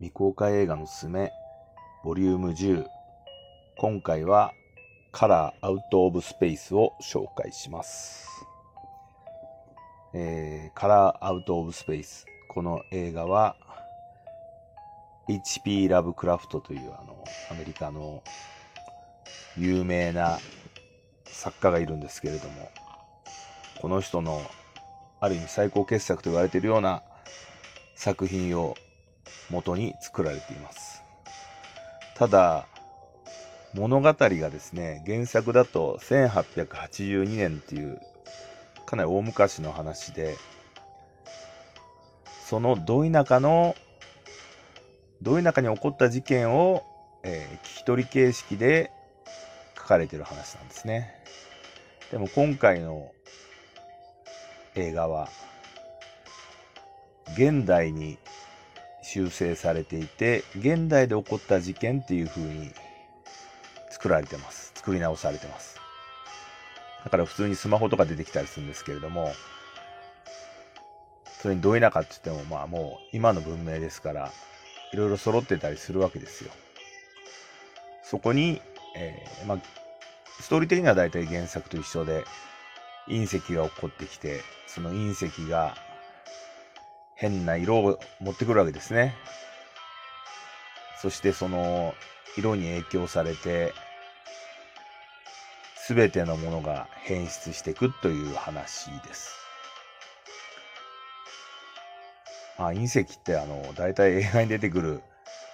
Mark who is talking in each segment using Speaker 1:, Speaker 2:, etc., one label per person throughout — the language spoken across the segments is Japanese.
Speaker 1: 未公開映画のすすめ、ボリューム10。今回は、カラーアウトオブスペースを紹介します。えー、カラーアウトオブスペース。この映画は、H.P. ラブクラフトというあの、アメリカの有名な作家がいるんですけれども、この人のある意味最高傑作と言われているような作品を元に作られています。ただ、物語がですね、原作だと1882年っていうかなり大昔の話で、そのど田舎の、ど田舎に起こった事件を、えー聞き取り形式で書かれてる話なんですね。でも今回の映画は、現代に修正されていて、現代で起こった事件っていう風に作られてます。作り直されてます。だから普通にスマホとか出てきたりするんですけれども、それにど田舎って言っても、まあもう今の文明ですから、いろいろ揃ってたりするわけですよ。そこに、えーまあ、ストーリー的には大体原作と一緒で、隕石が起こってきて、その隕石が変な色を持ってくるわけですね。そしてその色に影響されて、すべてのものが変質していくという話です。まあ、隕石ってあの、大体映画に出てくる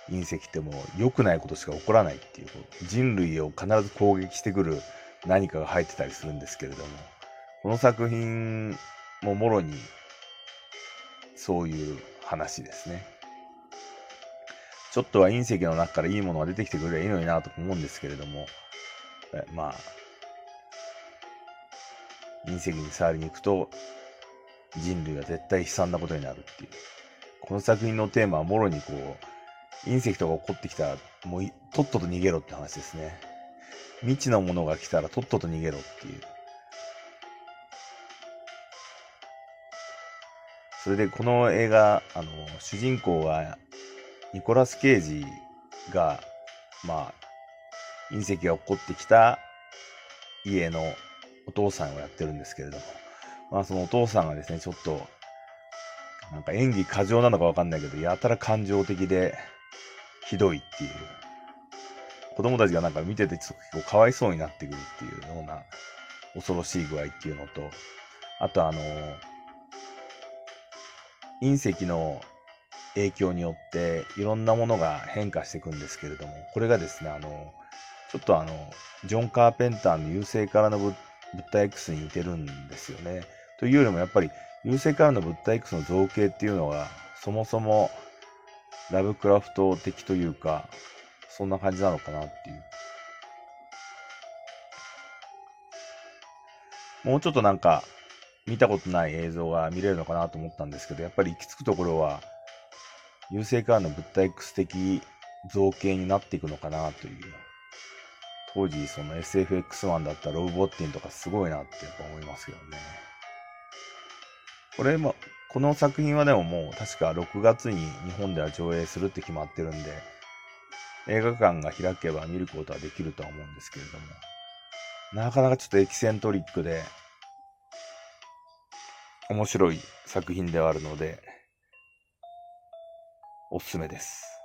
Speaker 1: 隕石ってもう良くないことしか起こらないっていう、人類を必ず攻撃してくる何かが入ってたりするんですけれども、この作品ももろにそういう話ですね。ちょっとは隕石の中からいいものが出てきてくればいいのになと思うんですけれども、えまあ、隕石に触りに行くと人類は絶対悲惨なことになるっていう。この作品のテーマはもろにこう、隕石とか起こってきたら、もうとっとと逃げろって話ですね。未知のものが来たらとっとと逃げろっていう。それでこの映画、あの、主人公は、ニコラス・ケイジが、まあ、隕石が起こってきた家のお父さんをやってるんですけれども、まあそのお父さんがですね、ちょっと、なんか演技過剰なのかわかんないけど、やたら感情的で、ひどいっていう。子供たちがなんか見ててちょっと結構かわいそうになってくるっていうような恐ろしい具合っていうのと、あとあの、隕石の影響によっていろんなものが変化していくんですけれども、これがですね、あの、ちょっとあの、ジョン・カーペンターの優勢からの物物体 X に似てるんですよね。というよりもやっぱり優勢からの物体 X の造形っていうのがそもそもラブクラフト的というか、そんな感じなのかなっていう。もうちょっとなんか見たことない映像が見れるのかなと思ったんですけど、やっぱり行き着くところは、優勢からの物体 X 的造形になっていくのかなという。当時その SFX1 だったロブ・ボッティンとかすごいなってやっぱ思いますけどね。これも、この作品はでももう確か6月に日本では上映するって決まってるんで、映画館が開けば見ることはできるとは思うんですけれども、なかなかちょっとエキセントリックで、面白い作品ではあるので、おすすめです。